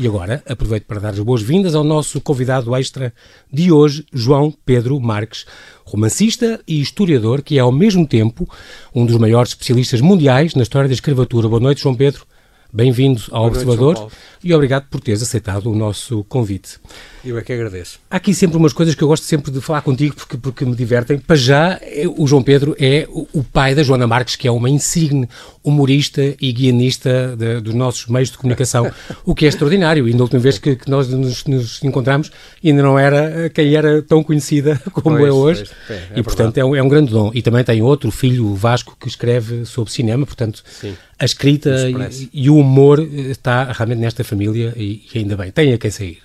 E agora aproveito para dar as boas-vindas ao nosso convidado extra de hoje, João Pedro Marques, romancista e historiador, que é ao mesmo tempo um dos maiores especialistas mundiais na história da escravatura. Boa noite, João Pedro. Bem-vindo ao Boa noite, Observador Paulo. e obrigado por teres aceitado o nosso convite. Eu é que agradeço. Há aqui sempre umas coisas que eu gosto sempre de falar contigo porque, porque me divertem. Para já, o João Pedro é o pai da Joana Marques, que é uma insigne humorista e guionista de- dos nossos meios de comunicação, o que é extraordinário. E na última vez que, que nós nos, nos encontramos, ainda não era eh, quem era tão conhecida como Pois, é hoje. pois, é, é e, portanto, é um, é um grande dom. E também tem outro, filho o Vasco, que escreve sobre cinema. Portanto, Sim. a escrita e, e o humor eh, está realmente nesta família e, e ainda bem, tem a quem sair.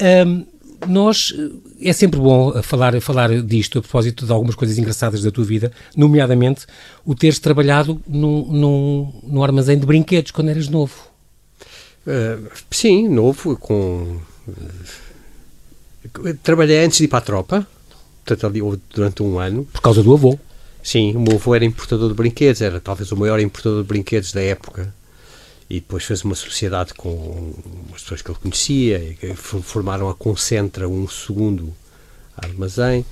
Ahm, nós, eh, é sempre bom eh, falar, falar disto a propósito de algumas coisas engraçadas da tua vida, nomeadamente o teres trabalhado num, num, num armazém de brinquedos quando eras novo. Uh, sim, novo, com. Trabalhei antes de ir para a tropa, portanto, ali durante um ano. Por causa do avô. Sim, o meu avô era importador de brinquedos, era talvez o maior importador de brinquedos da época. E depois fez uma sociedade com as pessoas que ele conhecia, e formaram a Concentra, um segundo armazém.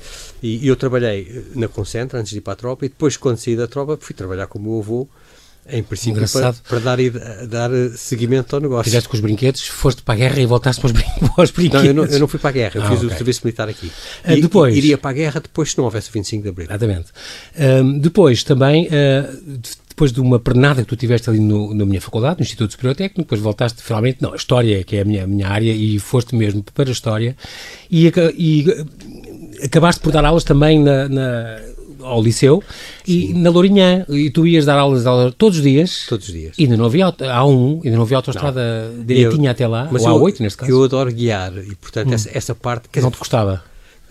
E, eu trabalhei eh, na Concentra antes de ir para a tropa, e depois, quando saí da tropa, fui trabalhar com o meu avô, em princípio, para, para dar, id- dar eh, seguimento ao negócio. Fizeste com os brinquedos, foste para a guerra e voltaste para os, para os brinquedos. Não, eu não, eu não fui para a guerra, eu Ah, fiz ok. o serviço militar aqui. Ah, E- depois? Iria para a guerra depois se não houvesse o 25 de Abril. Exatamente. Ahm, depois, também, de- depois de uma pernada que tu tiveste ali no- na minha faculdade, no Instituto Superior Técnico, depois voltaste finalmente, não, a História, que é a minha, a minha área, e foste mesmo para a História, e, e, ah, acabaste por dar aulas também na, na- ao Liceu, e na Lourinhã, e tu ias dar aulas, aulas todos os dias, Todos os dias. e ainda não havia, auto- há um, ainda não havia autostrada direitinha até lá, Mas ou há eu, oito neste caso, Hum. eu adoro guiar e, portanto, essa, essa parte. Não te gostava.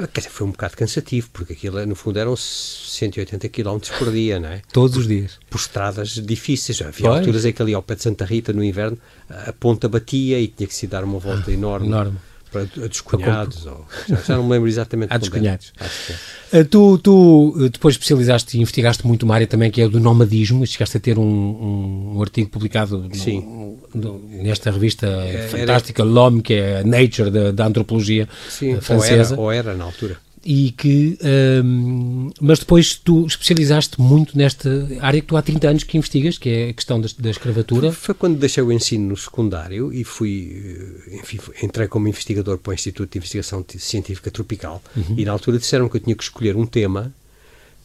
Quer dizer, foi um bocado cansativo, porque aquilo, no fundo, eram 180 km por dia, não é? Todos os dias. Por estradas difíceis. Havia Pois. alturas em que ali ao pé de Santa Rita, no inverno, a ponta batia e tinha que se dar uma volta enorme. Ah, enorme. Para a dos cunhados. Ou, já, não me lembro exatamente. À dos quando era. cunhados. À dos cunhados. Uh, Tu, tu uh, depois especializaste e investigaste muito uma área também que é do nomadismo, chegaste a ter um, um, um artigo publicado no- Sim. no- nesta revista era- fantástica, L'Homme, que é a Nature da, da antropologia Sim, uh, ou francesa, era, ou era na altura. E que, um, mas depois tu especializaste muito nesta área que tu há 30 anos que investigas, que é a questão da, da escravatura. Foi quando deixei o ensino no secundário e fui, eh, enfim, entrei como investigador para o Instituto de Investigação Ti- Científica Tropical e na altura disseram que eu tinha que escolher um tema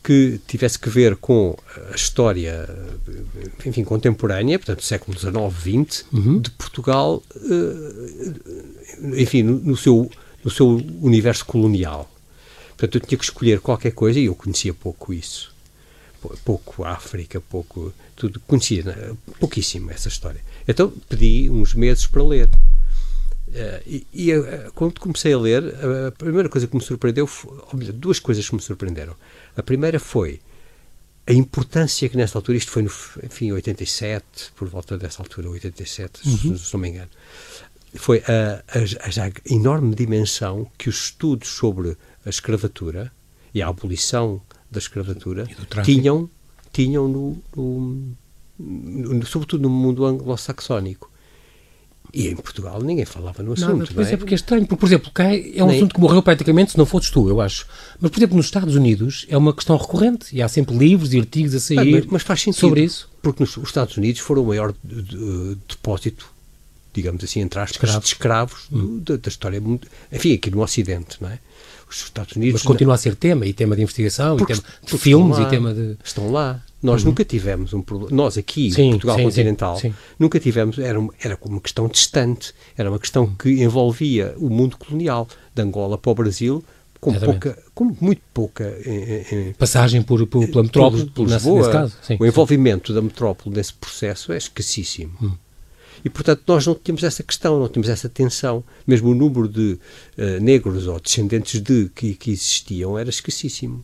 que tivesse que ver com a história, enfim, contemporânea, portanto, século XIX, XX, de Portugal, eh, enfim, no, no seu, no seu universo colonial. Portanto, eu tinha que escolher qualquer coisa e eu conhecia pouco isso pou- pouco África, pouco tudo conhecia né? pouquíssimo essa história. Então pedi uns meses para ler. Eh, e e, eh, quando comecei a ler, a primeira coisa que me surpreendeu, foi, duas coisas que me surpreenderam. A primeira foi a importância que nessa altura, isto foi no, enfim, 87, por volta dessa altura, 87, se- se não me engano, foi a, a- a já enorme dimensão que os estudos sobre a escravatura e a abolição da escravatura tinham, tinham no, no- no- sobretudo no mundo anglo-saxónico. E em Portugal ninguém falava no assunto. Nada, não pois é? é porque é estranho, porque, por exemplo, cá é um Nem- assunto que morreu praticamente se não fosses tu, eu acho. Mas, por exemplo, nos Estados Unidos é uma questão recorrente e há sempre livros e artigos a sair mas, mas faz sentido. sobre isso. Porque nos, os Estados Unidos foram o maior de- de- depósito, digamos assim, entre aspas, Escravos. de escravos do- da, da história. Enfim, aqui no Ocidente, não é? Os Estados Unidos. Mas continua a ser tema, e tema de investigação, Porque- e tema de filmes, lá, e tema de... Estão lá. Nós nunca tivemos um problema. Nós aqui, Sim, Portugal sim, sim, continental, sim. nunca tivemos. Era, um- era uma questão distante. Era uma questão que envolvia o mundo colonial, de Angola para o Brasil, com, Exatamente. pouca, com muito pouca. eh, eh, Passagem por, por, pela metrópole, por, por Lisboa, nesse caso. Sim, o envolvimento da metrópole nesse processo é escassíssimo. Hum. E, portanto, nós não tínhamos essa questão, não tínhamos essa tensão. Mesmo o número de eh, negros ou descendentes de que, que existiam era escassíssimo.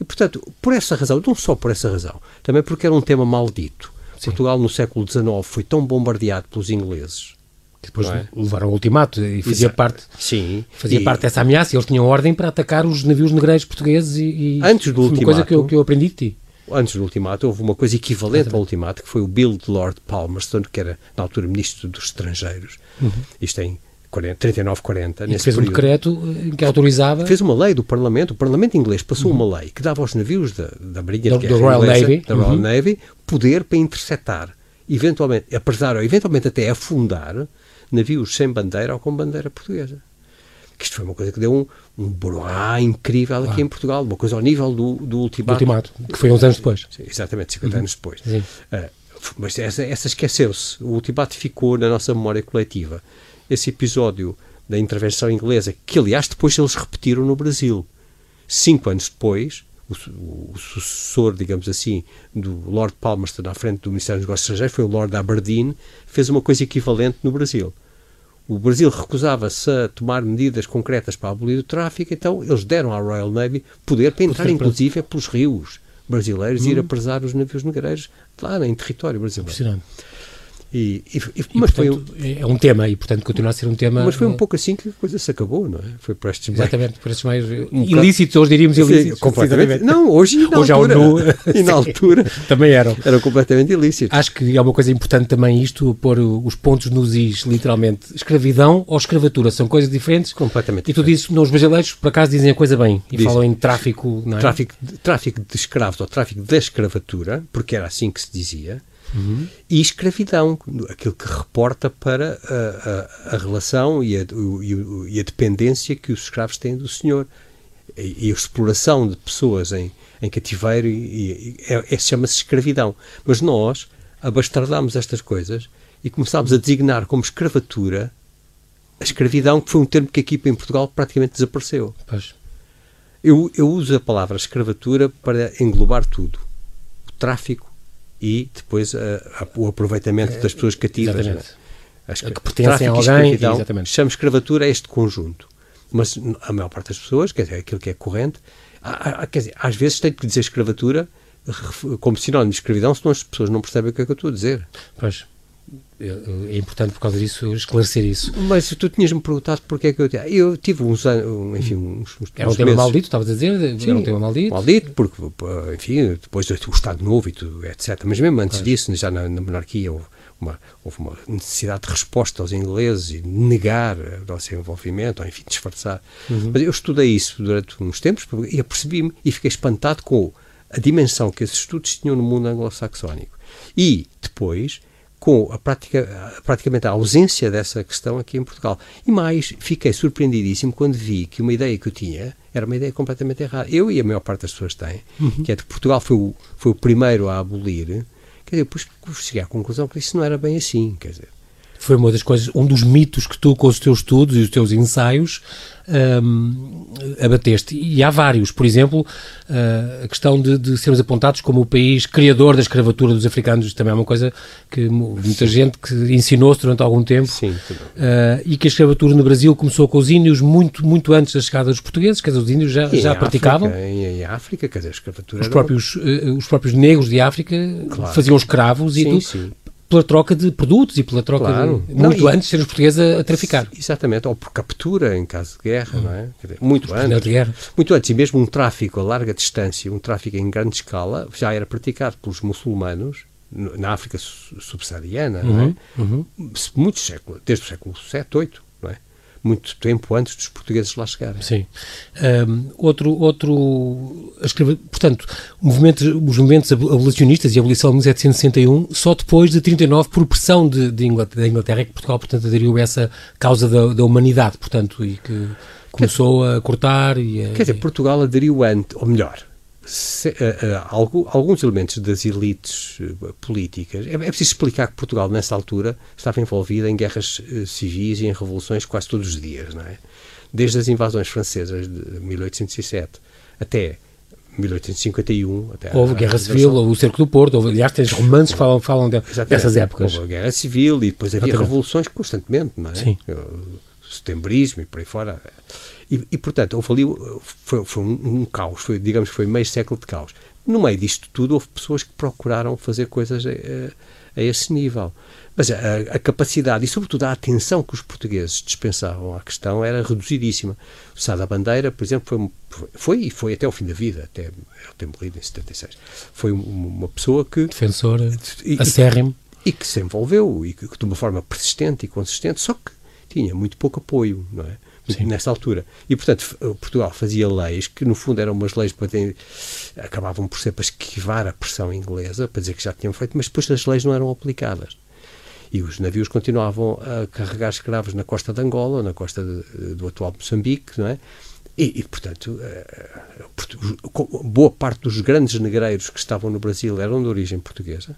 E, portanto, por essa razão, não só por essa razão, também porque era um tema maldito. Portugal, no século XIX, foi tão bombardeado pelos ingleses. que depois é? levaram ao ultimato e fazia Exato. parte... Sim. Fazia E- parte dessa ameaça e eles tinham ordem para atacar os navios negreiros portugueses e, e Antes do uma coisa que eu, ultimato- que eu aprendi de ti. Antes do ultimato, houve uma coisa equivalente ao ultimato, que foi o Bill de Lord Palmerston, que era, na altura, ministro dos estrangeiros. Uhum. Isto em 39, 40. E fez período. um decreto em que autorizava. Fez uma lei do Parlamento. O Parlamento inglês passou uhum. uma lei que dava aos navios da, da Marinha do, de Guerra Royal inglesa, Navy. da Royal uhum. Navy poder para interceptar, eventualmente, apesar ou eventualmente até afundar navios sem bandeira ou com bandeira portuguesa. Que isto foi uma coisa que deu um, um broá incrível aqui ah. em Portugal, uma coisa ao nível do, do ultimato. Do ultimato, que foi uns anos depois. Sim, exatamente, 50 uhum. anos depois. Uh, mas essa, essa esqueceu-se. O ultimato ficou na nossa memória coletiva esse episódio da intervenção inglesa, que aliás depois eles repetiram no Brasil. Cinco anos depois, o, o, sucessor, digamos assim, do Lord Palmerston à frente do Ministério dos Negócios Estrangeiros foi o Lord Aberdeen, fez uma coisa equivalente no Brasil. O Brasil recusava-se a tomar medidas concretas para abolir o tráfico, então eles deram à Royal Navy poder para entrar, inclusive, pelos rios brasileiros e ir hum. apresar os navios negreiros lá em território brasileiro. E, e, e, mas portanto, foi um, é um tema e, portanto, continua a ser um tema. Mas foi um pouco assim que a coisa se acabou, não é? Foi por estes Exatamente, por estes meios um ilícitos, hoje diríamos ilícitos. completamente. Não, hoje e na hoje altura. No... e na altura também eram. Eram completamente ilícitos. Acho que é uma coisa importante também isto, pôr os pontos nos is, literalmente. Escravidão ou escravatura são coisas diferentes. Completamente. E tu dizes, não, os brasileiros, por acaso, dizem a coisa bem e Diz, falam em tráfico. Não é? tráfico, tráfico de escravos ou tráfico da escravatura, porque era assim que se dizia Uhum. E escravidão, aquilo que reporta para a, a, a relação e a, o, e a, dependência que os escravos têm do senhor. E, e a exploração de pessoas em, em cativeiro e, é, é chama-se escravidão. Mas nós abastardamos estas coisas e começámos a designar como escravatura a escravidão, que foi um termo que aqui em Portugal praticamente desapareceu. Pois. Eu, eu uso a palavra escravatura para englobar tudo: o tráfico, e depois a, a, o aproveitamento das pessoas cativas. Exatamente. As, que pertencem a alguém. Exatamente. Chama escravatura a este conjunto. Mas a maior parte das pessoas, quer dizer, aquilo que é corrente, há, há, quer dizer, às vezes tem que dizer escravatura como sinónimo de escravidão, senão as pessoas não percebem o que é que eu estou a dizer. Pois. É importante por causa disso esclarecer isso. Mas tu tinhas-me perguntado porque é que eu. Eu tive uns anos. Enfim, uns, uns Era um tema meses. maldito, estavas a dizer? Sim, era um tema maldito. Maldito, porque, enfim, depois do Estado Novo e tudo, etc. Mas mesmo antes pois. disso, já na, na monarquia, houve uma, houve uma necessidade de resposta aos ingleses e negar o nosso envolvimento, ou enfim, disfarçar. Uhum. Mas eu estudei isso durante uns tempos e apercebi-me e fiquei espantado com a dimensão que esses estudos tinham no mundo anglo-saxónico. E depois com a prática, praticamente a ausência dessa questão aqui em Portugal. E mais, fiquei surpreendidíssimo quando vi que uma ideia que eu tinha era uma ideia completamente errada. Eu e a maior parte das pessoas têm, uhum. que é que Portugal foi o, foi o primeiro a abolir. Quer dizer, depois cheguei à conclusão que isso não era bem assim, quer dizer. Foi uma das coisas, um dos mitos que tu, com os teus estudos e os teus ensaios, um, abateste. E há vários. Por exemplo, uh, a questão de, de, sermos apontados como o país criador da escravatura dos africanos também é uma coisa que muita Sim. gente que ensinou-se durante algum tempo. Sim, uh, e que a escravatura no Brasil começou com os índios muito, muito antes da chegada dos portugueses, quer dizer, os índios já, já praticavam. África, em, em, África, quer dizer, a escravatura. Os próprios, uh, os próprios negros de África claro. faziam escravos sim, e tu, pela troca de produtos e pela troca claro. de, muito não, antes de ser os portugueses a, a, traficar. Exatamente, ou por captura em caso de guerra, hum. não é? Dizer, muito antes. De guerra. Muito antes, e mesmo um tráfico a larga distância, um tráfico em grande escala, já era praticado pelos muçulmanos na África subsaariana, uhum, não é? Uhum. Muitos séculos, desde o século VII, VIII muito tempo antes dos portugueses lá chegarem. Sim. Um, outro, outro, portanto, movimento, os movimentos abolicionistas e a abolição de 1761, só depois de 39, por pressão de, de Inglaterra, da Inglaterra, é que Portugal, portanto, aderiu a essa causa da, da humanidade, portanto, e que começou a cortar e a, Quer dizer, Portugal aderiu antes, ou melhor, se, uh, uh, alguns elementos das elites uh, políticas. É, é, preciso explicar que Portugal, nessa altura, estava envolvida em guerras civis e em revoluções quase todos os dias, não é? Desde as invasões francesas de 1807 até 1851. Até houve a, guerra a civil, houve o cerco do Porto, houve, aliás, tens romances que falam, falam de, dessas épocas. Houve a guerra civil e depois havia revoluções constantemente, não é? Sim. Setembrismo e por aí fora. E, e portanto, houve ali, foi, foi um, um, caos, foi, digamos que foi meio século de caos. No meio disto tudo, houve pessoas que procuraram fazer coisas uh, a esse nível. Mas a, a, capacidade e, sobretudo, a atenção que os portugueses dispensavam à questão era reduzidíssima. O Sá da Bandeira, por exemplo, foi, foi e foi até o fim da vida, até ele ter morrido em 76. Foi uma pessoa que. Defensor acérrimo. E, e que se envolveu, e que de uma forma persistente e consistente, só que tinha muito pouco apoio, não é? Sim. nessa altura. E, portanto, Portugal fazia leis que, no fundo, eram umas leis para ter, acabavam por ser para esquivar a pressão inglesa, para dizer que já tinham feito, mas depois as leis não eram aplicadas e os navios continuavam a carregar escravos na costa de Angola, na costa de, do atual Moçambique, não é? E, e, portanto, eh, boa parte dos grandes negreiros que estavam no Brasil eram de origem portuguesa,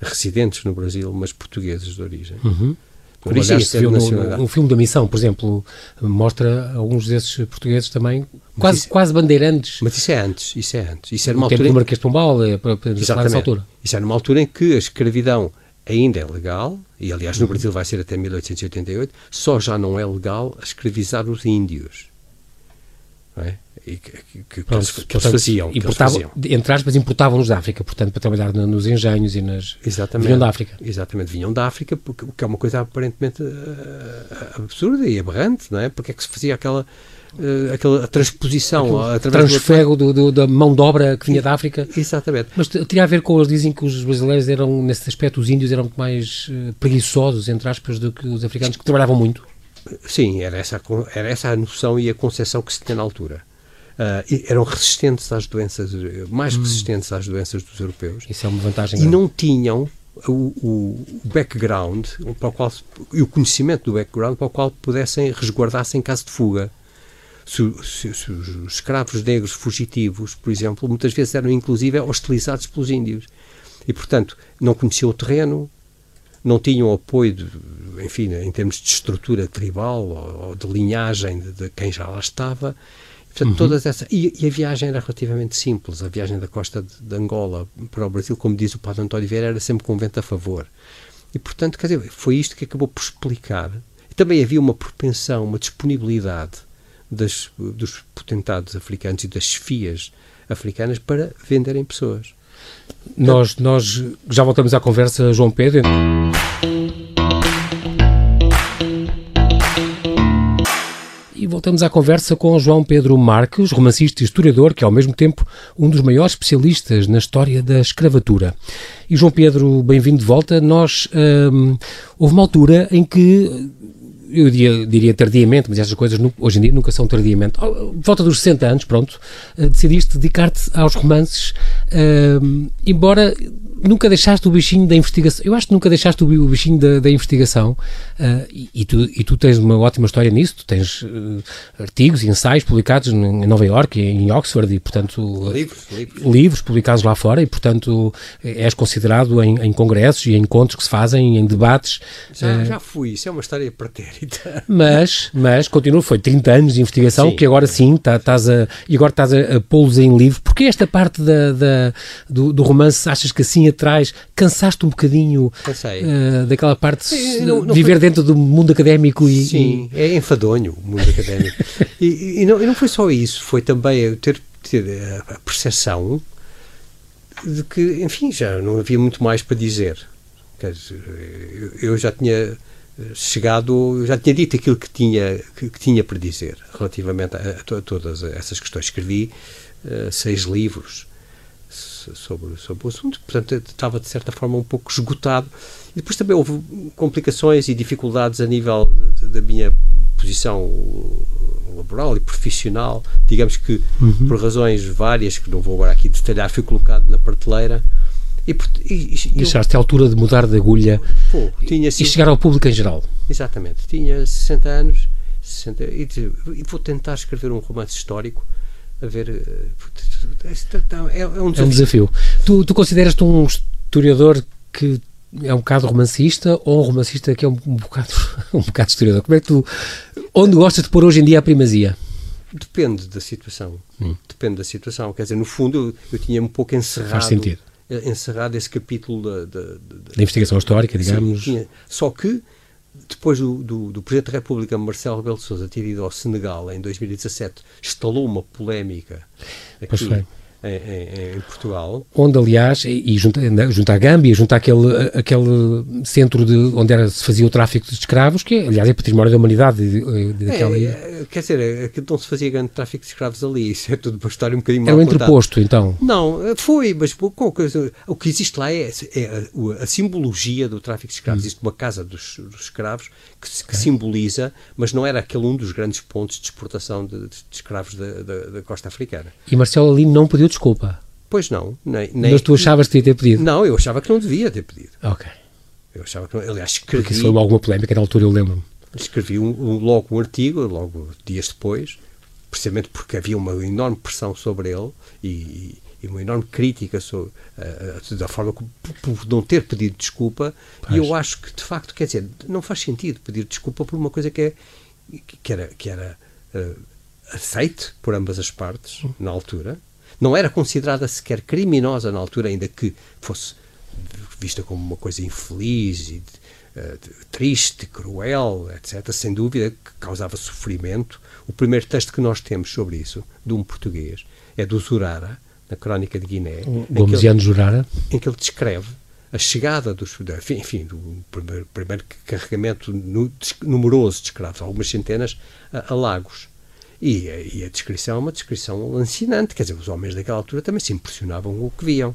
residentes no Brasil, mas portugueses de origem. Uhum. Como aliás, se viu no, no, no, filme da Missão, por exemplo, mostra alguns desses portugueses também quase, isso, quase bandeirantes. Mas isso é antes, isso é antes. Isso era uma o altura tempo do Marquês de Pombal, é, para, para Exatamente. altura. Isso era uma altura em que a escravidão ainda é legal, e aliás no uhum. Brasil vai ser até 1888, só já não é legal escravizar os índios. É? E que, que, que, Pronto, eles, que eles faziam. Importavam, eles faziam. Entre aspas, importavam-nos da África, portanto, para trabalhar nos engenhos e nas. Exatamente. Vinham da África. Exatamente, vinham da África, porque, que é uma coisa aparentemente uh, absurda e aberrante, não é? Porque é que se fazia aquela uh, aquela transposição transfego do, do, da mão de obra que vinha da África. Exatamente. Mas teria a ver com eles dizem que os brasileiros eram, nesse aspecto, os índios eram muito mais uh, preguiçosos, entre aspas, do que os africanos, que trabalhavam muito. Sim, era essa, era essa a noção e a concepção que se tinha na altura. Uh, eram resistentes às doenças, mais hum. resistentes às doenças dos europeus. Isso é uma vantagem. E grande. não tinham o, o, background para o qual, e o conhecimento do background para o qual pudessem resguardar-se em caso de fuga se, se, se, os escravos negros fugitivos, por exemplo, muitas vezes eram inclusive hostilizados pelos índios. E, portanto, não conheciam o terreno, não tinham apoio, de, enfim, em termos de estrutura tribal ou, ou de linhagem de, de, quem já lá estava. Portanto, uhum. todas essas, e, e, a viagem era relativamente simples. A viagem da costa de, de, Angola para o Brasil, como diz o Padre António Vieira, era sempre com vento a favor. E, portanto, quer dizer, foi isto que acabou por explicar. Também havia uma propensão, uma disponibilidade das, dos potentados africanos e das chefias africanas para venderem pessoas. Nós, nós já voltamos à conversa, João Pedro. E voltamos à conversa com João Pedro Marques, romancista e historiador, que é ao mesmo tempo um dos maiores especialistas na história da escravatura. E João Pedro, bem-vindo de volta. Nós hum, houve uma altura em que eu diria, diria, tardiamente, mas essas coisas hoje em dia nunca são tardiamente. Volta dos 60 anos, pronto, uh, decidiste dedicar-te aos romances, uh, embora nunca deixaste o bichinho da investigação. Eu acho que nunca deixaste o bichinho da, da investigação uh, e, e, tu, e tu tens uma ótima história nisso. Tu tens uh, artigos e ensaios publicados em Nova York e em Oxford e, portanto, livros, livros. livros publicados lá fora e, portanto, és considerado em, em, congressos e em encontros que se fazem, em debates. Já, já fui, isso é uma história Mas, mas, continua, foi 30 anos de investigação sim, que agora sim, tá, estás a, e agora estás a, a pô-los em livro. Porque esta parte da, da do, do romance achas que assim atrás, cansaste um bocadinho uh, daquela parte de não, não viver foi... dentro do mundo académico e. Sim, é enfadonho o mundo académico. e, e, não, e não foi só isso, foi também ter, ter a percepção de que, enfim, já não havia muito mais para dizer, eu já tinha chegado, já tinha dito aquilo que tinha, que, que tinha para dizer relativamente a, a, a, todas essas questões. Escrevi uh, seis livros sobre, sobre o assunto, portanto estava de certa forma um pouco esgotado. E depois também houve complicações e dificuldades a nível da minha posição laboral e profissional, digamos que uhum. por razões várias, que não vou agora aqui detalhar, fui colocado na prateleira. E, e, e Deixaste a altura de mudar de agulha pô, tinha, assim, e chegar ao público em geral. Exatamente. Tinha 60 anos 60, e, e vou tentar escrever um romance histórico a ver. Eh, é, é, um desafio. É um desafio. Tu, tu consideras-te um historiador que é um bocado romancista ou um romancista que é um, um, bocado, um bocado historiador? Como é que tu. Onde gostas de pôr hoje em dia a primazia? Depende da situação. Hum. Depende da situação. Quer dizer, no fundo, eu, eu tinha um pouco encerrado. Faz sentido. Encerrado esse capítulo da, da, da, da investigação histórica, digamos. Sim, só que depois do, do, do, Presidente da República, Marcelo Rebelo de Sousa, ter ido ao Senegal em 2017, instalou uma polémica aqui em, em, Portugal. Onde, aliás, e junto, junto à Gâmbia, junto àquele, àquele centro de, onde era, se fazia o tráfico de escravos, que, aliás, é património da humanidade. Daquela... É, é, quer dizer, é não se fazia grande tráfico de escravos ali, isso é tudo uma história um bocadinho mal Era um entreposto, então? Não, foi, mas o que existe lá é, é a, a, simbologia do tráfico de escravos. Hum. Existe uma casa dos, dos escravos que, que é. simboliza, mas não era aquele um dos grandes pontos de exportação de, de escravos da, da, da costa africana. E Marcelo ali não pediu desculpa? Pois não. Nem, nem, Mas tu achavas que devia ter pedido? Não, eu achava que não devia ter pedido. Ok. Eu achava que não, aliás, escrevi... Porque isso foi alguma polémica na altura, eu lembro-me. Escrevi um, um, logo um artigo, logo dias depois, precisamente porque havia uma enorme pressão sobre ele e, e uma enorme crítica sobre, uh, da forma como, por não ter pedido desculpa. Pois. E eu acho que, de facto, quer dizer, não faz sentido pedir desculpa por uma coisa que, é, que era, que era uh, aceite por ambas as partes, na altura, não era considerada sequer criminosa na altura, ainda que fosse vista como uma coisa infeliz e uh, triste, cruel, etc. Sem dúvida que causava sofrimento. O primeiro texto que nós temos sobre isso, de um português, é do Zurara, na Crónica de Guiné. Gomesiano Zurara. Em que ele descreve a chegada dos, enfim, do primeiro, primeiro carregamento numeroso de escravos, algumas centenas, a, a Lagos. E, e, a descrição é uma descrição lancinante, quer dizer, os homens daquela altura também se impressionavam com o que viam.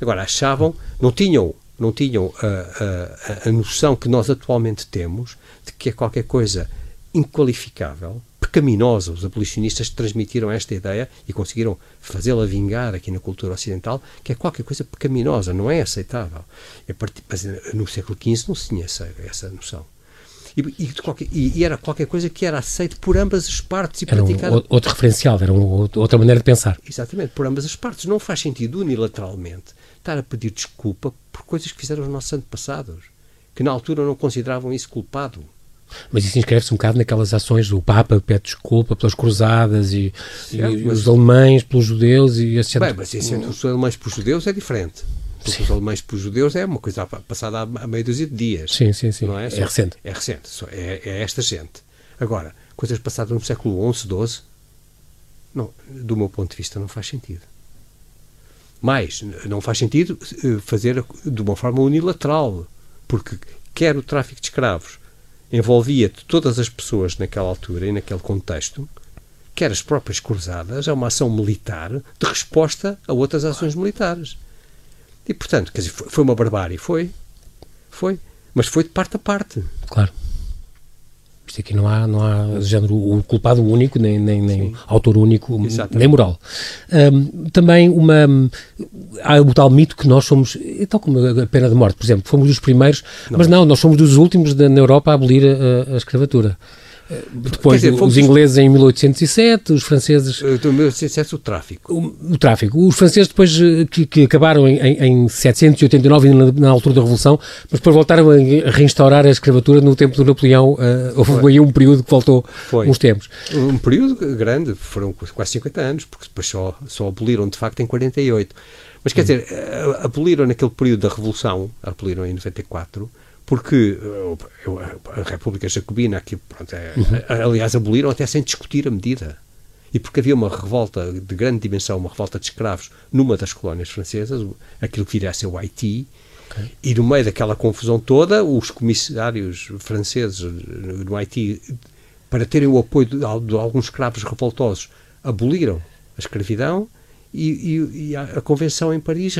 Agora, achavam, não tinham, não tinham a, a, a noção que nós atualmente temos de que é qualquer coisa inqualificável, pecaminosa. Os abolicionistas transmitiram esta ideia e conseguiram fazê-la vingar aqui na cultura ocidental, que é qualquer coisa pecaminosa, não é aceitável. Mas no século XV não se tinha essa, essa noção. E, e, qualquer, e, era qualquer coisa que era aceito por ambas as partes. E era um, outro referencial, era um, outra maneira de pensar. Exatamente, por ambas as partes. Não faz sentido unilateralmente estar a pedir desculpa por coisas que fizeram os nossos antepassados, que na altura não consideravam isso culpado. Mas isso inscreve-se um bocado naquelas ações do Papa pede desculpa pelas cruzadas e, certo, e os alemães pelos judeus e etc. Bem, mas isso entre os alemães pelos judeus é diferente. Porque os alemães para os judeus é uma coisa passada há meia dúzia de dias. Sim, sim, sim. Não é? é recente. É recente. É, é, esta gente. Agora, coisas passadas no século XI, XII, não, do meu ponto de vista, não faz sentido. Mais, não faz sentido eh, fazer de uma forma unilateral, porque quer o tráfico de escravos envolvia todas as pessoas naquela altura e naquele contexto, quer as próprias cruzadas, é uma ação militar de resposta a outras ações militares. E, portanto, quer dizer, foi uma barbárie, foi. Foi. Mas foi de parte a parte. Claro. Isto aqui não há, não há género, o culpado único, nem, nem, nem autor único, Exatamente. nem moral. Um, também uma. Há o tal mito que nós somos, tal como a pena de morte, por exemplo, fomos dos primeiros, não. mas não, nós somos dos últimos na Europa a abolir a, a escravatura. Depois, dizer, os ingleses em 1807, os franceses... Em 1807, o tráfico. O, o, tráfico. Os franceses depois, eh, que, que acabaram em, em, em 789, na, na, altura da Revolução, mas depois voltaram a reinstaurar a escravatura no tempo do Napoleão. Uh, houve aí um período que voltou Foi. uns tempos. Um período grande, foram quase 50 anos, porque depois só, só aboliram, de facto, em 48. Mas quer hum. dizer, eh, aboliram naquele período da Revolução, aboliram em 94, porque a República Jacobina, aqui, pronto, é, uhum. aliás, aboliram até sem discutir a medida. E porque havia uma revolta de grande dimensão, uma revolta de escravos numa das colónias francesas, aquilo que viria a ser o Haiti, okay. e no meio daquela confusão toda, os comissários franceses no Haiti, para terem o apoio de, de alguns escravos revoltosos, aboliram a escravidão e, e, e a, a, Convenção em Paris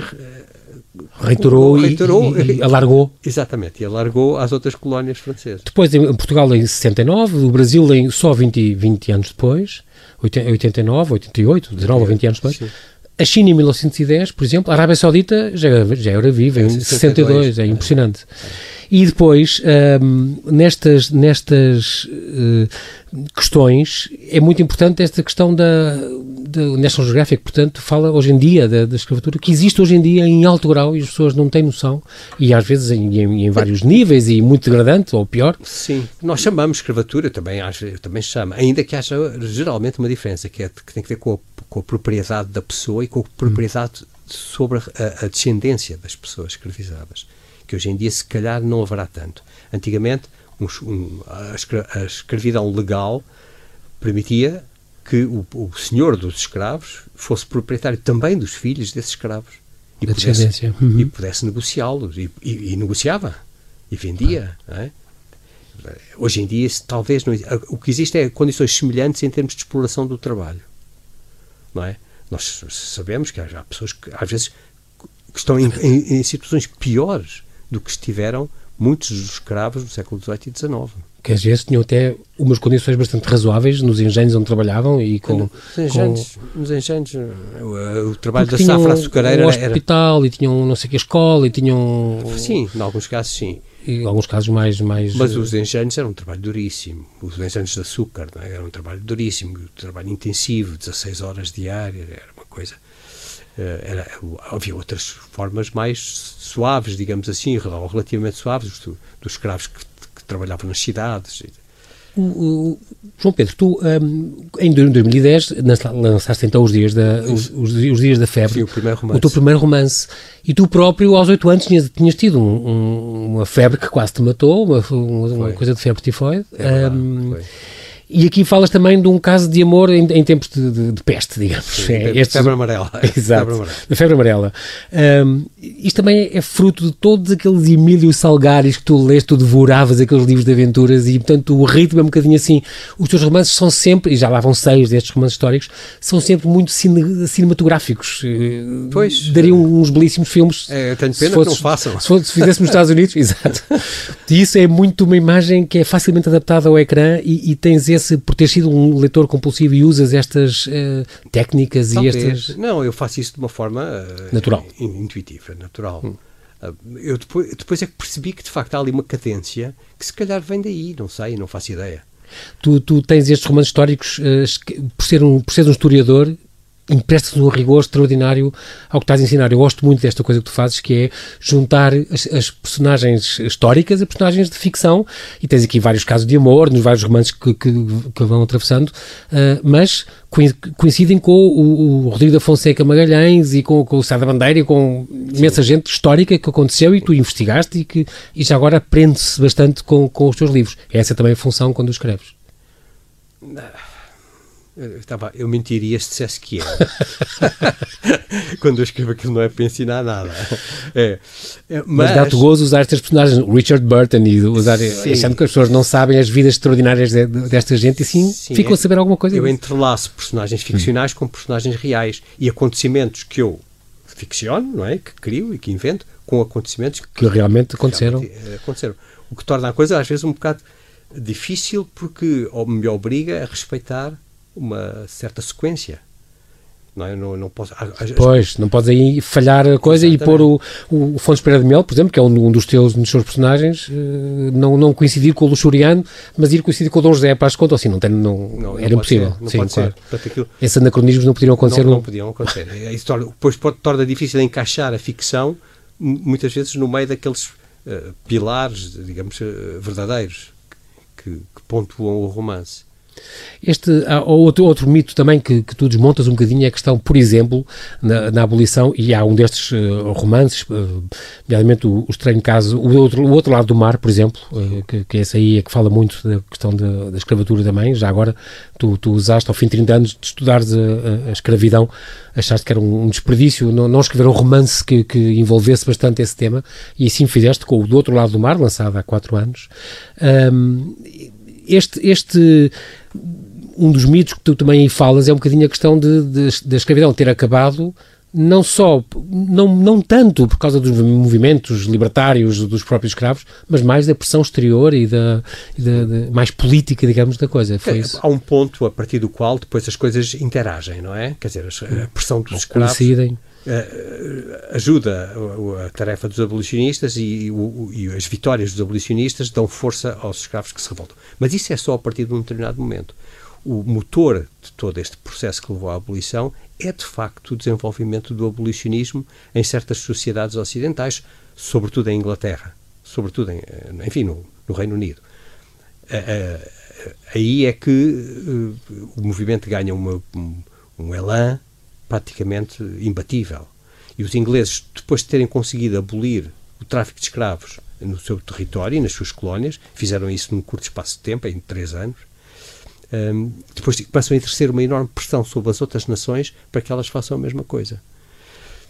reiterou, reiterou e, e, alargou. Exatamente, e alargou às outras colónias francesas. Depois em Portugal em 69, o Brasil em só 20, 20 anos depois, 89, 88, 19 ou 20 anos depois. Sim. A China em 1910, por exemplo, a Arábia Saudita já, já era viva em 62, 62 é impressionante. É. E depois, um, nestas, nestas uh, questões, é muito importante esta questão da, da National Geographic, portanto, fala hoje em dia da, da, escravatura, que existe hoje em dia em alto grau e as pessoas não têm noção, e às vezes em, em, em vários níveis e muito degradante, ou pior. Sim, nós chamamos escravatura, também, também chama, ainda que haja geralmente uma diferença, que, é, que tem que ver com a, com a propriedade da pessoa e com a propriedade sobre a, a descendência das pessoas escravizadas que hoje em dia se calhar não haverá tanto. Antigamente, um, a, escravidão legal permitia que o, o senhor dos escravos fosse proprietário também dos filhos desses escravos e Da pudesse. Uhum. e pudesse negociá-los e, e- e negociava e vendia. não é? Hoje em dia, talvez não, o que existe é condições semelhantes em termos de exploração do trabalho, não é? Nós sabemos que há, há pessoas que às vezes que estão em, em- em situações piores do que estiveram muitos dos escravos no século XVIII e XIX. Que às vezes tinham até umas condições bastante razoáveis nos engenhos onde trabalhavam e com. Nos engenhos, nos engenhos, o, o trabalho Porque da safra açucareira um era, hospital e tinham não sei que escola e tinham. Sim, em alguns casos sim. E em alguns casos mais. mais Mas os engenhos eram um trabalho duríssimo. Os engenhos de açúcar não é? era um trabalho duríssimo, um trabalho intensivo, 16 horas diárias, era uma coisa. Eh, Era, havia outras formas mais suaves, digamos assim, ou relativamente suaves, do- dos escravos que, que trabalhavam nas cidades. O- o- João Pedro, tu hum, em 2010 lança- lançaste então os dias da, os, os os dias da febre, Sim, o primeiro romance. teu primeiro romance, e tu próprio aos 8 anos tinhas, tinhas tido um- um- uma febre que quase te matou, uma, uma- uma coisa de febre tifoide. É verdade, Hum, foi. E aqui falas também de um caso de amor em, em tempos de, de- de peste, digamos. Sim, É, febre estes- amarela. Exato, Febre amarela. da febre amarela. Hum, isto também é fruto de todos aqueles Emílio Salgares que tu leste, tu devoravas aqueles livros de aventuras e, portanto, o ritmo é um bocadinho assim. Os teus romances são sempre, e já lá vão seis destes romances históricos, são sempre muito cine- cinematográficos. Eh, Pois. Dariam uns belíssimos filmes. É, tenho se pena que fosses- não façam. Se, fosse- se fizéssemos nos Estados Unidos, exato. E isso é muito uma imagem que é facilmente adaptada ao ecrã e, e tens esse, por ter sido um leitor compulsivo e usas estas eh, técnicas e Talvez. estas. Não, eu faço isso de uma forma eh, Natural. Hum. in- intuitiva, natural. Ah, Eu depois, depois é que percebi que de facto há ali uma cadência que se calhar vem daí, não sei, não faço ideia. Tu, tu tens estes romances históricos, eh, por, ser um, por seres um historiador, emprestas um rigor extraordinário ao que estás a ensinar. Eu gosto muito desta coisa que tu fazes, que é juntar as, as personagens históricas a personagens de ficção, e tens aqui vários casos de amor, nos vários romances que, que, que vão atravessando, eh, mas coin- coincidem com o, o Rodrigo da Fonseca Magalhães e com, com o Sá da Bandeira e com imensa gente histórica que aconteceu e tu investigaste e que e já agora aprende-se bastante com, com os teus livros. Essa é também a função quando escreves. Eu, estava, eu mentiria se dissesse que é. Quando eu escrevo aquilo não é para ensinar nada. É. É, Mas, dá-te gozo usar estas personagens, Richard Burton, e usar, Sim. achando que as pessoas não sabem as vidas extraordinárias de- de- desta gente e sim, Sim, ficam é- a saber alguma coisa. Eu disso. entrelaço personagens ficcionais com personagens reais e acontecimentos que eu ficciono, não é? Que crio e que invento, com acontecimentos que Que realmente aconteceram. realmente, eh, aconteceram. O que torna a coisa às vezes um bocado difícil porque me obriga a respeitar uma certa sequência. Não é? Não, não posso. as- Pois, não podes aí falhar a coisa e pôr o, o, o Fontes Pereira de Mel, por exemplo, que é um, um dos teus, um dos teus personagens, eh, não, não coincidir com o Luxuriano, mas ir coincidir com o Dom José para as contas, assim, não tem, não, não, era impossível. ser, não Sim, pode claro. ser. Portanto, aquilo, Esses anacronismos não poderiam acontecer. não, não podiam acontecer. Isso torna, depois pode, torna difícil encaixar a ficção, muitas vezes, no meio daqueles eh, pilares, digamos, eh, verdadeiros que, que pontuam o romance. Este, há outro, outro mito também que, que tu desmontas um bocadinho é a questão, por exemplo, na, na abolição, e há um destes eh, romances, uh, nomeadamente o, o Estranho Caso, o outro, o outro Lado do Mar, por exemplo, eh, que, que esse aí é que fala muito da questão da, da escravatura também, já agora tu, tu usaste ao fim de 30 anos de estudares a, a- escravidão, achaste que era um, um desperdício não, não escrever um romance que, que envolvesse bastante esse tema, e assim fizeste com o Do Outro Lado do Mar, lançado há 4 anos. Ahm, este, este um dos mitos que tu também aí falas é um bocadinho a questão da escravidão ter acabado não só, não, não tanto por causa dos movimentos libertários dos próprios escravos, mas mais da pressão exterior e da, e da- da- mais política, digamos, da coisa. Foi É, isso. Há um ponto a partir do qual depois as coisas interagem, não é? Quer dizer, a pressão dos escravos Coincidem. eh, ajuda a, a tarefa dos abolicionistas e, o- e as vitórias dos abolicionistas dão força aos escravos que se revoltam. Mas isso é só a partir de um determinado momento. O motor de todo este processo que levou à abolição é, de facto, o desenvolvimento do abolicionismo em certas sociedades ocidentais, sobretudo em Inglaterra, sobretudo, em, eh, enfim, no, no Reino Unido. Aí é que eh, o movimento ganha uma- um, um elan praticamente imbatível. E os ingleses, depois de terem conseguido abolir o tráfico de escravos no seu território e nas suas colónias, fizeram isso num curto espaço de tempo, em três anos, um, depois começam a exercer uma enorme pressão sobre as outras nações para que elas façam a mesma coisa.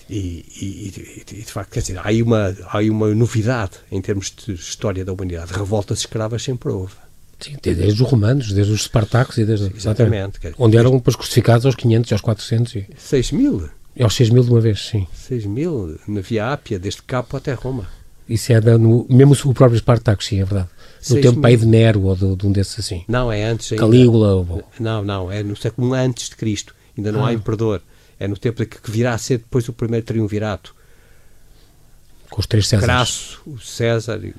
E, e, e, de facto, quer dizer, há aí, uma, há aí uma novidade em termos de história da humanidade. Revoltas escravas sempre houve. Sim, desde os romanos, desde os espartacos e desde... Exatamente. Onde eram depois crucificados aos 500 e aos 400. E... 6 mil. E aos 6 mil de uma vez, sim. 6 mil, na Via Ápia, desde Capo até Roma. Isso é no, mesmo o próprio Espartaco, sim, é verdade. No tempo aí de Nero ou de, de, um desses assim. Não, é antes ainda. Calígula. Ou... Não, não, é no século I antes de Cristo. Ainda não ah. há imperador. É no tempo que, virá a ser depois o primeiro triunvirato. Com os três Césares. Crasso, o César e,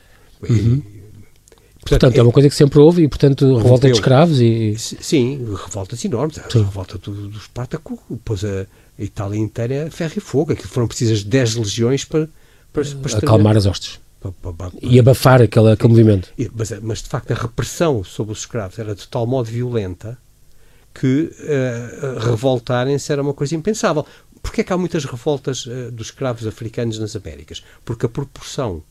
uhum. e Portanto, portanto, é, uma coisa que sempre houve e, portanto, revolta de escravos e... Sim, revoltas enormes. A revolta do, do Espartaco pôs a Itália inteira a ferro e fogo. Aquilo foram precisas 10 legiões para, para, para acalmar as hostes. Para, para, para, e abafar aquele, aquele movimento. Mas, mas, de facto, a repressão sobre os escravos era de tal modo violenta que uh, revoltarem-se era uma coisa impensável. Porquê é que há muitas revoltas uh, dos escravos africanos nas Américas? Porque a proporção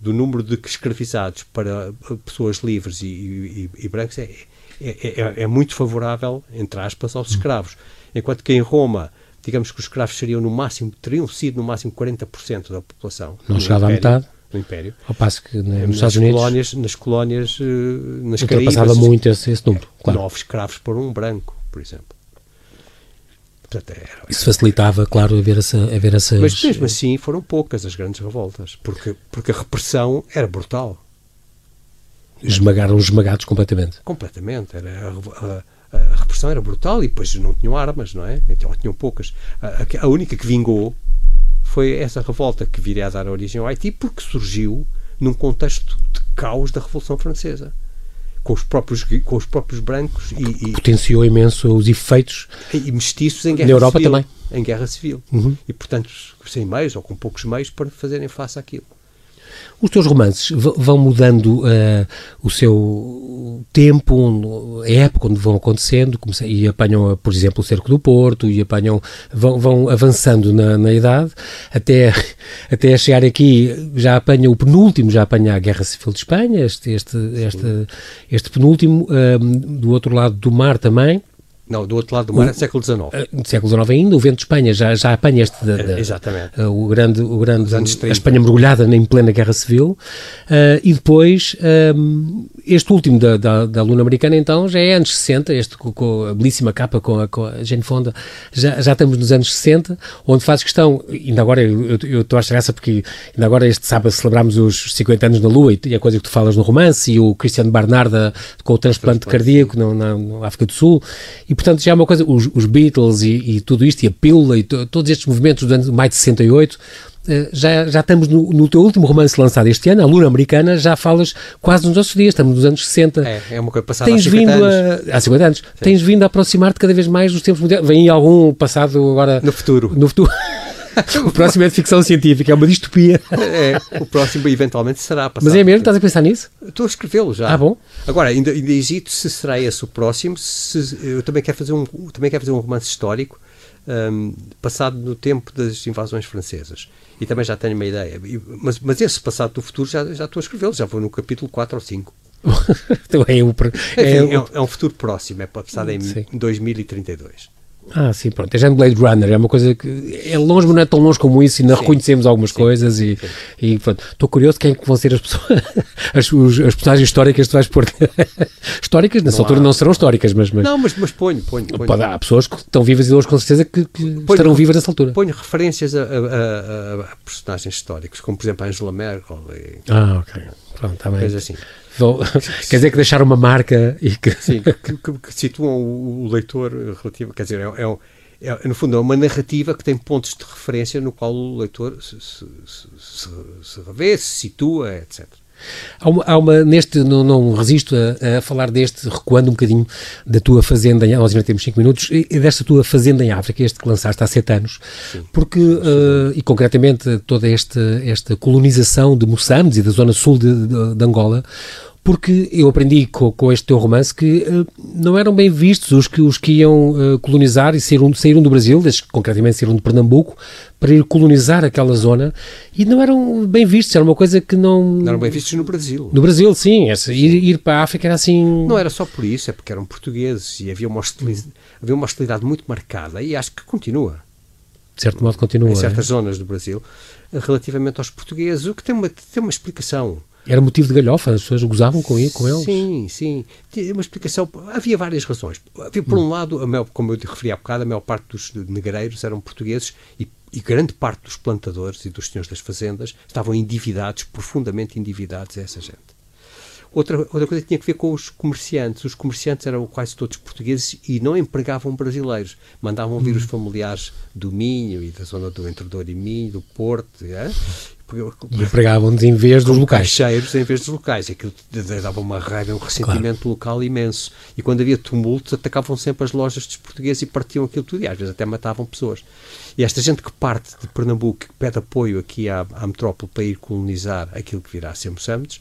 do número de escravizados para pessoas livres e, e, e brancos é, é, é, é, muito favorável, entre aspas, aos escravos. Enquanto que em Roma, digamos que os escravos seriam no máximo, teriam sido no máximo 40% da população. Não chegava a metade? No Império. Ao passo que nos nas Estados Unidos... Colónias, nas colónias, eh, nas Caraíbas... passava muito esse, esse número, claro. Nove escravos por um branco, por exemplo. Portanto, era, Isso facilitava, claro, haver, essa, haver essas... Mas mesmo assim foram poucas as grandes revoltas, porque, porque a repressão era brutal. Esmagaram esmagados completamente. Completamente. Era a, a, a, repressão era brutal e depois não tinham armas, não é? Então tinham poucas. A, a única que vingou foi essa revolta que viria a dar origem ao Haiti porque surgiu num contexto de caos da Revolução Francesa com os próprios, com os próprios brancos e, e potenciou imenso os efeitos e mestiços em guerra na Europa civil, também. em guerra civil. Uhum. e portanto sem meios ou com poucos meios para fazerem face àquilo os teus romances vão mudando uh, o seu tempo, a época onde vão acontecendo, e apanham, por exemplo, o Cerco do Porto, e apanham, vão, vão avançando na, na, idade, até, até chegar aqui, já apanha o penúltimo, já apanha a Guerra Civil de Espanha, este, este, este, este penúltimo, uh, do outro lado do mar também, não, do outro lado do mar é século XIX. Uh, século XIX ainda, o vento de Espanha já, já apanha este... Da, da, Exatamente. Uh, o grande, o grande a Espanha mergulhada em plena Guerra Civil. Uh, e depois, um, este último da, da, da Luna Americana, então, já é anos 60, este com, a belíssima capa com a, com a Jane Fonda, já, já estamos nos anos 60, onde faz questão, ainda agora, eu, eu estou a achar essa porque ainda agora este sábado celebramos os 50 anos da Lua e, e a coisa que tu falas no romance, e o Cristiano Barnarda com o transplante cardíaco na, na, na África do Sul, e portanto já é uma coisa, os, os Beatles e, e, tudo isto, e a pílula e todos estes movimentos do ano mais de 68, eh, já, já estamos no, no, teu último romance lançado este ano, a Luna Americana, já falas quase nos nossos dias, estamos nos anos 60. É, é uma coisa passada Tens há 50 vindo anos. A, há 50 anos. Sim. Tens vindo a aproximar-te cada vez mais dos tempos modernos. Vem algum passado agora... No futuro. No futuro. o próximo é de ficção científica, é uma distopia. É, o próximo eventualmente será passado. Mas é mesmo? Estás a pensar nisso? Estou a escrevê-lo já. Ah, bom. Agora, ainda, ainda hesito se será esse o próximo. Se, eu também quero fazer um, também quero fazer um romance histórico um, passado no tempo das invasões francesas. E também já tenho uma ideia. Mas, mas esse passado do futuro já, já estou a escrevê-lo, já vou no capítulo 4 ou 5. então é, o, é, é, é, um, é um futuro próximo, é passado em Sim. 2032. Ah, sim, pronto. É já Blade Runner, é uma coisa que é longe, mas não é tão longe como isso, e ainda sim. reconhecemos algumas sim. coisas e, e pronto. Estou curioso quem é que vão ser as pessoas, as, os, as personagens históricas que tu vais pôr. históricas, nessa não altura há. não serão históricas, mas, mas. Não, mas, mas ponho, ponho. ponho. Pode, há pessoas que estão vivas e hoje com certeza que, que ponho, estarão vivas nessa altura. Ponho referências a, a, a, a, personagens históricos, como por exemplo a Angela Merkel. E, ah, ok. Pronto, está bem. Coisa assim. quer dizer que deixaram uma marca e que. Sim, que, que, que situam o leitor relativo. Quer dizer, é, é, é, no fundo, é uma narrativa que tem pontos de referência no qual o leitor se, se, se, se revê, se situa, etc. Há uma, há uma, neste, não, não resisto a, a, falar deste, recuando um bocadinho da tua fazenda, em, nós ainda temos 5 minutos, e desta tua fazenda em África, este que lançaste há 7 anos, Sim. porque, uh, e concretamente toda esta, esta colonização de Moçambique e da zona sul de, de, de Angola, porque eu aprendi com, com este teu romance que uh, não eram bem vistos os que, os que iam uh, colonizar e saíram, saíram do Brasil, desde, concretamente saíram de Pernambuco, para ir colonizar aquela zona e não eram bem vistos, era uma coisa que não... Não eram bem vistos no Brasil. No Brasil, sim, essa, ir, ir, para a África era assim... Não era só por isso, é porque eram portugueses e havia uma hostilidade, havia uma hostilidade muito marcada e acho que continua. De certo modo continua. Em certas é? zonas do Brasil, relativamente aos portugueses, o que tem uma, tem uma explicação. Era motivo de galhofa, as pessoas gozavam com, ele, com eles? Sim, sim. Tinha uma explicação. Havia várias razões. Havia, por um lado, maior, como eu te referi há bocado, a maior parte dos negreiros eram portugueses e, e, grande parte dos plantadores e dos senhores das fazendas estavam endividados, profundamente endividados a essa gente. Outra, outra coisa tinha que ver com os comerciantes. Os comerciantes eram quase todos portugueses e não empregavam brasileiros. Mandavam vir os familiares do Minho e da zona do Entrador e Minho, do Porto, é? E empregavam-nos em vez dos locais. Caixeiros em vez dos locais. Aquilo dava uma raiva, um ressentimento claro. local imenso. E quando havia tumultos, atacavam sempre as lojas dos portugueses e partiam aquilo tudo. E às vezes até matavam pessoas. E esta gente que parte de Pernambuco, que pede apoio aqui à, à metrópole para ir colonizar aquilo que virá a ser Moçambiques,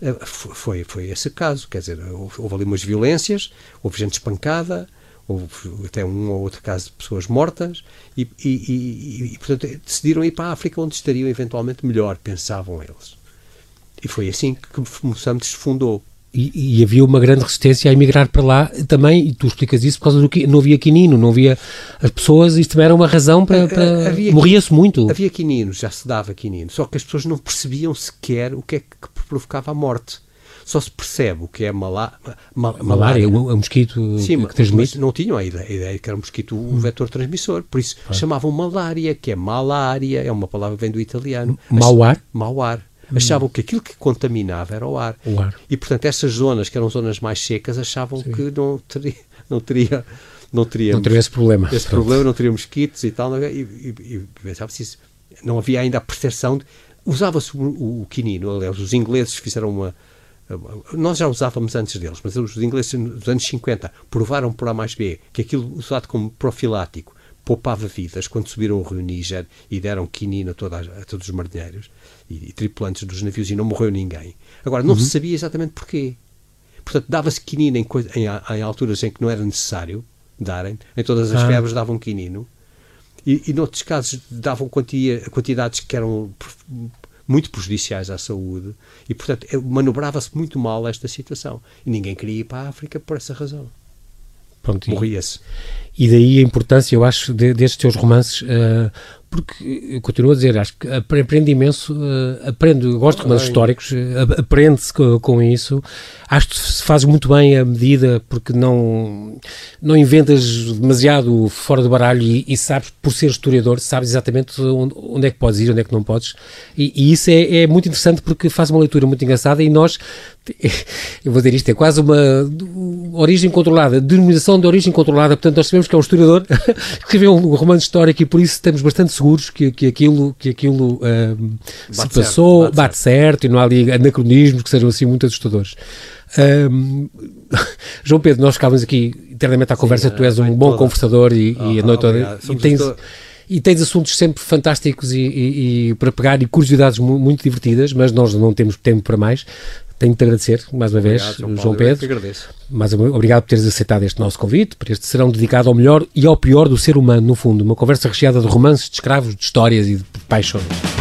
eh, foi, foi esse caso. Quer dizer, houve, houve ali umas violências, houve gente espancada, houve até um ou outro caso de pessoas mortas e, e, e, e, portanto, decidiram ir para a África onde estariam eventualmente melhor, pensavam eles. E foi assim que Moçambique se fundou. E, e, havia uma grande resistência a emigrar para lá também, e tu explicas isso por causa do que não havia quinino, não havia as pessoas, isto também era uma razão para, para... morria-se muito. Havia quinino, já se dava quinino, só que as pessoas não percebiam sequer o que é que provocava a morte só se percebe o que é malá, mal, malária. o um, mosquito Sim, que transmite. não tinham a ideia, a ideia que era um mosquito o hum. vetor transmissor, por isso ah. chamavam malária, que é malária, é uma palavra que vem do italiano. Mau ar? Mau ar. Hum. Achavam que aquilo que contaminava era o ar. o ar. E, portanto, essas zonas, que eram zonas mais secas, achavam Sim. que não teria, não teria não teria não teria esse problema. Esse Pronto. problema, não teria mosquitos e tal. E, e, e pensava-se isso. Não havia ainda a percepção. Usava-se o, o, o quinino. Aliás, os ingleses fizeram uma, nós já usávamos antes deles, mas os ingleses nos anos 50 provaram por A mais B que aquilo usado como profilático poupava vidas quando subiram o rio Níger e deram quinina a, a todos os marinheiros e, e, tripulantes dos navios e não morreu ninguém. Agora, não uhum. se sabia exatamente porquê. Portanto, dava-se quinina em, em, em, alturas em que não era necessário darem, em todas as ah. febres davam quinino. E, e noutros casos davam quantia, quantidades que eram muito prejudiciais à saúde e, portanto, manobrava-se muito mal esta situação. E ninguém queria ir para a África por essa razão. Morria-se. E daí a importância, eu acho, de, destes teus romances, uh, porque eu continuo a dizer, acho que aprendo imenso, uh, aprendo, gosto de romances históricos, uh, aprende-se com, com, isso. Acho que se fazes muito bem a medida, porque não, não inventas demasiado fora do baralho e, e sabes, por ser historiador, sabes exatamente onde, onde, é que podes ir, onde é que não podes. E, e isso é, é, muito interessante porque faz uma leitura muito engraçada e nós, eu vou dizer isto, é quase uma origem controlada, denominação de origem controlada, portanto nós sabemos que é um historiador escreveu um romance histórico e por isso estamos bastante seguros que, que aquilo, que aquilo um, se passou, certo, bate, bate certo. certo. e não há ali anacronismos que sejam assim muito assustadores. Um, João Pedro, nós ficávamos aqui internamente à conversa, Sim, tu és um bom toda. conversador e, oh, e a noite toda. E tens, e tens assuntos sempre fantásticos e, e, e, para pegar e curiosidades muito divertidas, mas nós não temos tempo para mais. Tenho de te agradecer mais uma obrigado, vez, João, João Pedro. agradeço. Mais obrigado por teres aceitado este nosso convite, por este serão dedicado ao melhor e ao pior do ser humano, no fundo. Uma conversa recheada de romances, de escravos, de histórias e de paixões.